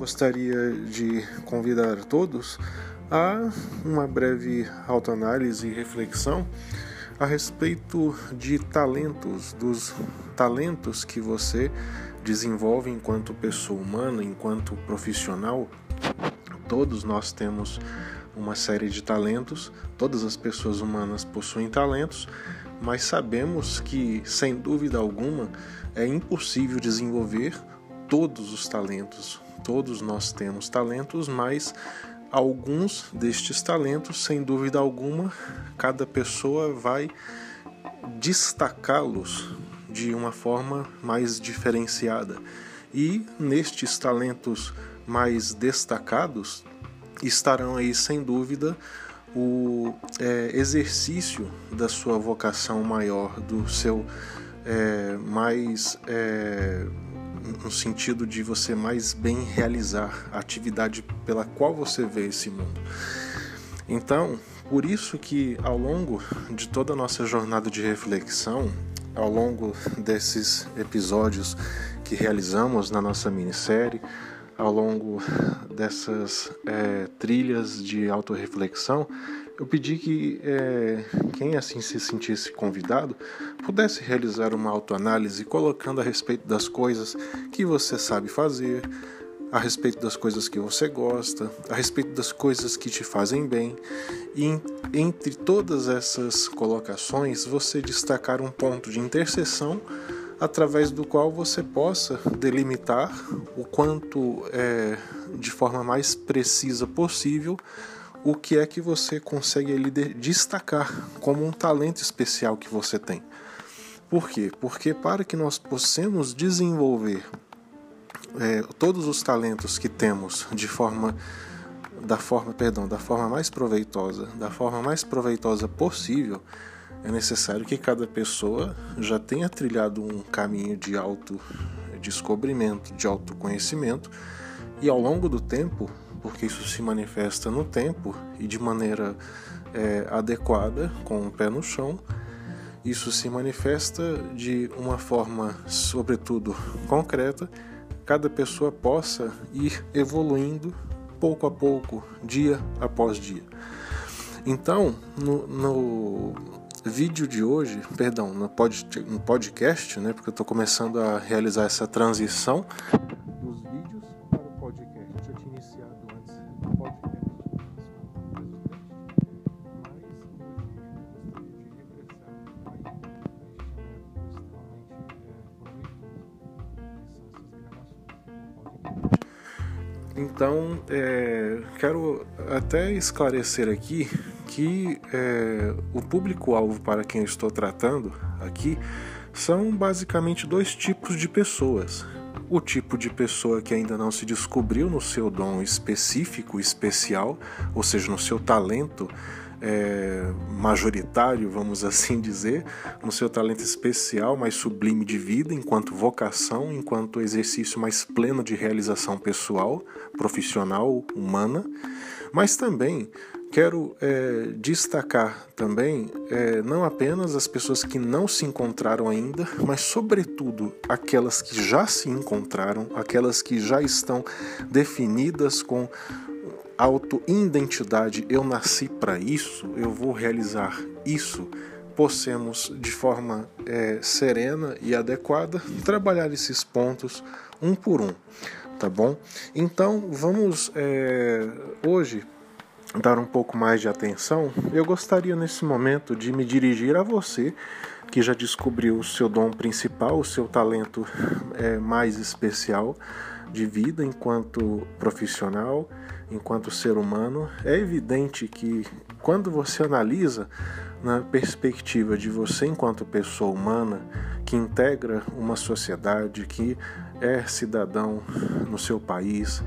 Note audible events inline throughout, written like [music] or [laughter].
gostaria de convidar todos a uma breve autoanálise e reflexão a respeito de talentos, dos talentos que você desenvolve enquanto pessoa humana, enquanto profissional. Todos nós temos uma série de talentos, todas as pessoas humanas possuem talentos, mas sabemos que, sem dúvida alguma, é impossível desenvolver todos os talentos. Todos nós temos talentos, mas alguns destes talentos, sem dúvida alguma, cada pessoa vai destacá-los de uma forma mais diferenciada. E nestes talentos mais destacados estarão aí, sem dúvida, o é, exercício da sua vocação maior, do seu é, mais. É, no sentido de você mais bem realizar a atividade pela qual você vê esse mundo. Então, por isso que ao longo de toda a nossa jornada de reflexão, ao longo desses episódios que realizamos na nossa minissérie, ao longo dessas é, trilhas de autorreflexão, eu pedi que é, quem assim se sentisse convidado pudesse realizar uma autoanálise colocando a respeito das coisas que você sabe fazer, a respeito das coisas que você gosta, a respeito das coisas que te fazem bem, e entre todas essas colocações você destacar um ponto de interseção através do qual você possa delimitar o quanto é, de forma mais precisa possível o que é que você consegue ali destacar como um talento especial que você tem. Por quê? Porque para que nós possamos desenvolver é, todos os talentos que temos de forma da forma, perdão, da forma mais proveitosa, da forma mais proveitosa possível, é necessário que cada pessoa já tenha trilhado um caminho de autodescobrimento, de autoconhecimento, e ao longo do tempo porque isso se manifesta no tempo e de maneira é, adequada, com o pé no chão. Isso se manifesta de uma forma, sobretudo, concreta, cada pessoa possa ir evoluindo pouco a pouco, dia após dia. Então, no, no vídeo de hoje, perdão, no, pod, no podcast, né, porque eu estou começando a realizar essa transição Então, é, quero até esclarecer aqui que é, o público-alvo para quem estou tratando aqui são basicamente dois tipos de pessoas. O tipo de pessoa que ainda não se descobriu no seu dom específico, especial, ou seja, no seu talento é, majoritário, vamos [laughs] assim dizer, no seu talento especial, mais sublime de vida, enquanto vocação, enquanto exercício mais pleno de realização pessoal, profissional, humana, mas também quero é, destacar também é, não apenas as pessoas que não se encontraram ainda, mas sobretudo aquelas que já se encontraram, aquelas que já estão definidas com auto-identidade, eu nasci para isso, eu vou realizar isso, possamos de forma é, serena e adequada trabalhar esses pontos um por um, tá bom? Então vamos é, hoje dar um pouco mais de atenção. Eu gostaria nesse momento de me dirigir a você que já descobriu o seu dom principal, o seu talento é, mais especial de vida enquanto profissional, enquanto ser humano, é evidente que quando você analisa na perspectiva de você enquanto pessoa humana que integra uma sociedade, que é cidadão no seu país,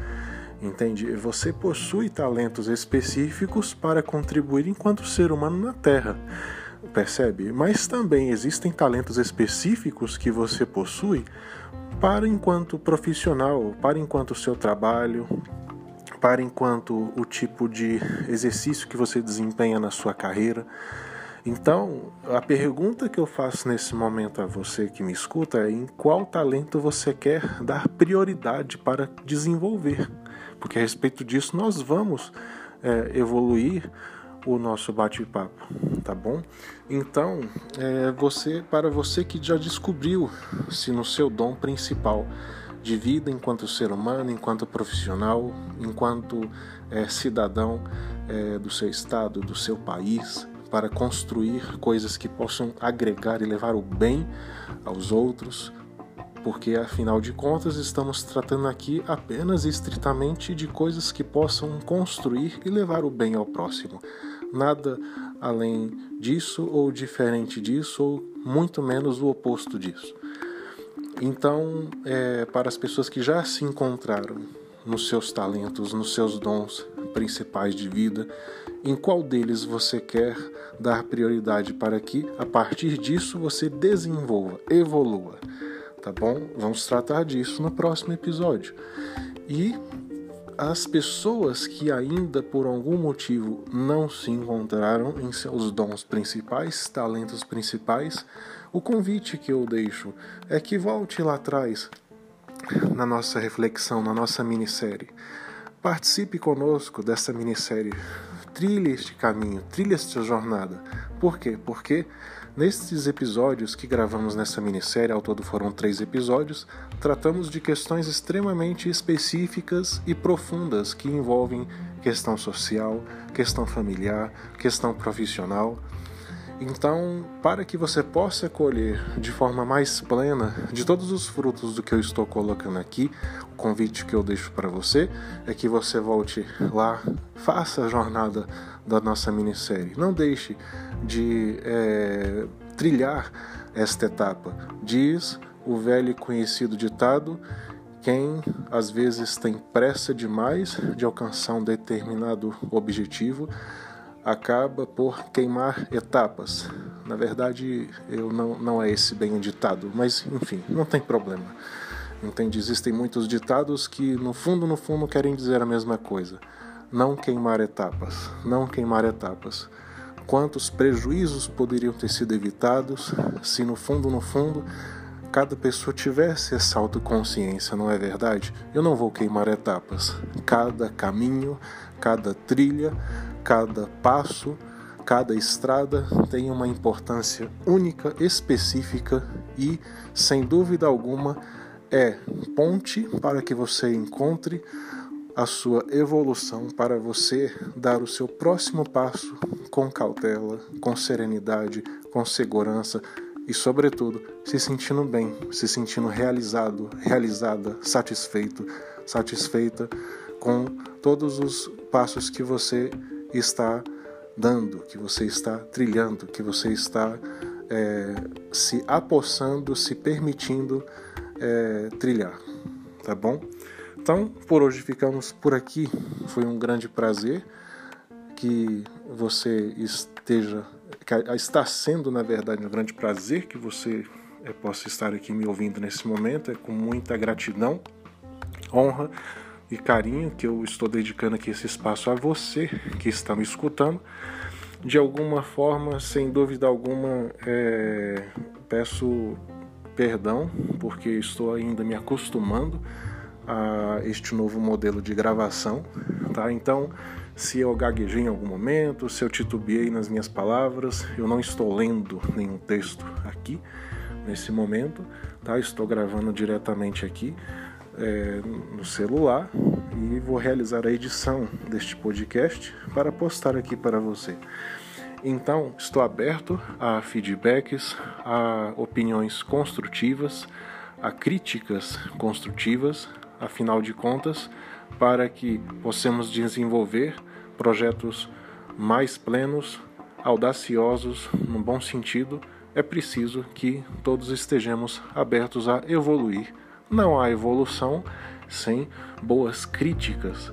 entende? Você possui talentos específicos para contribuir enquanto ser humano na Terra. Percebe? Mas também existem talentos específicos que você possui para enquanto profissional, para enquanto seu trabalho, para enquanto o tipo de exercício que você desempenha na sua carreira. Então, a pergunta que eu faço nesse momento a você que me escuta é em qual talento você quer dar prioridade para desenvolver. porque a respeito disso nós vamos é, evoluir o nosso bate-papo, tá bom? Então, é, você, para você que já descobriu se no seu dom principal de vida enquanto ser humano, enquanto profissional, enquanto é, cidadão é, do seu estado, do seu país, para construir coisas que possam agregar e levar o bem aos outros, porque afinal de contas estamos tratando aqui apenas e estritamente de coisas que possam construir e levar o bem ao próximo. Nada além disso ou diferente disso, ou muito menos o oposto disso. Então, é, para as pessoas que já se encontraram nos seus talentos, nos seus dons principais de vida, em qual deles você quer dar prioridade para que, a partir disso, você desenvolva, evolua tá bom? Vamos tratar disso no próximo episódio. E as pessoas que ainda por algum motivo não se encontraram em seus dons principais, talentos principais, o convite que eu deixo é que volte lá atrás na nossa reflexão, na nossa minissérie. Participe conosco dessa minissérie. Trilhe este caminho, trilhe esta jornada. Por quê? Porque Nestes episódios que gravamos nessa minissérie, ao todo foram três episódios, tratamos de questões extremamente específicas e profundas que envolvem questão social, questão familiar, questão profissional. Então, para que você possa colher de forma mais plena de todos os frutos do que eu estou colocando aqui, o convite que eu deixo para você é que você volte lá, faça a jornada da nossa minissérie. Não deixe de é, trilhar esta etapa. Diz o velho e conhecido ditado: quem às vezes tem pressa demais de alcançar um determinado objetivo acaba por queimar etapas. Na verdade, eu não, não é esse bem o ditado, mas enfim, não tem problema. Entende? Existem muitos ditados que, no fundo, no fundo, querem dizer a mesma coisa. Não queimar etapas, não queimar etapas. Quantos prejuízos poderiam ter sido evitados se, no fundo, no fundo, cada pessoa tivesse essa autoconsciência, não é verdade? Eu não vou queimar etapas. Cada caminho, cada trilha, cada passo, cada estrada tem uma importância única, específica e, sem dúvida alguma, é ponte para que você encontre a sua evolução para você dar o seu próximo passo com cautela, com serenidade, com segurança e, sobretudo, se sentindo bem, se sentindo realizado, realizada, satisfeito, satisfeita com todos os passos que você está dando, que você está trilhando, que você está é, se apossando, se permitindo é, trilhar, tá bom? Então, por hoje ficamos por aqui. Foi um grande prazer que você esteja, está sendo na verdade um grande prazer que você é, possa estar aqui me ouvindo nesse momento. É com muita gratidão, honra e carinho que eu estou dedicando aqui esse espaço a você que está me escutando. De alguma forma, sem dúvida alguma, é, peço perdão porque estou ainda me acostumando a este novo modelo de gravação, tá? Então, se eu gaguejei em algum momento, se eu titubeei nas minhas palavras, eu não estou lendo nenhum texto aqui nesse momento, tá? Estou gravando diretamente aqui é, no celular e vou realizar a edição deste podcast para postar aqui para você. Então, estou aberto a feedbacks, a opiniões construtivas, a críticas construtivas, afinal de contas, para que possamos desenvolver projetos mais plenos, audaciosos, no bom sentido, é preciso que todos estejamos abertos a evoluir. Não há evolução sem boas críticas,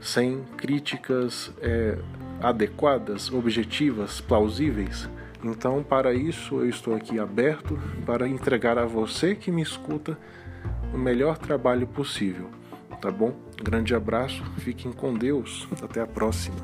sem críticas é, adequadas, objetivas, plausíveis. Então, para isso, eu estou aqui aberto para entregar a você que me escuta o melhor trabalho possível, tá bom? Grande abraço, fiquem com Deus, até a próxima.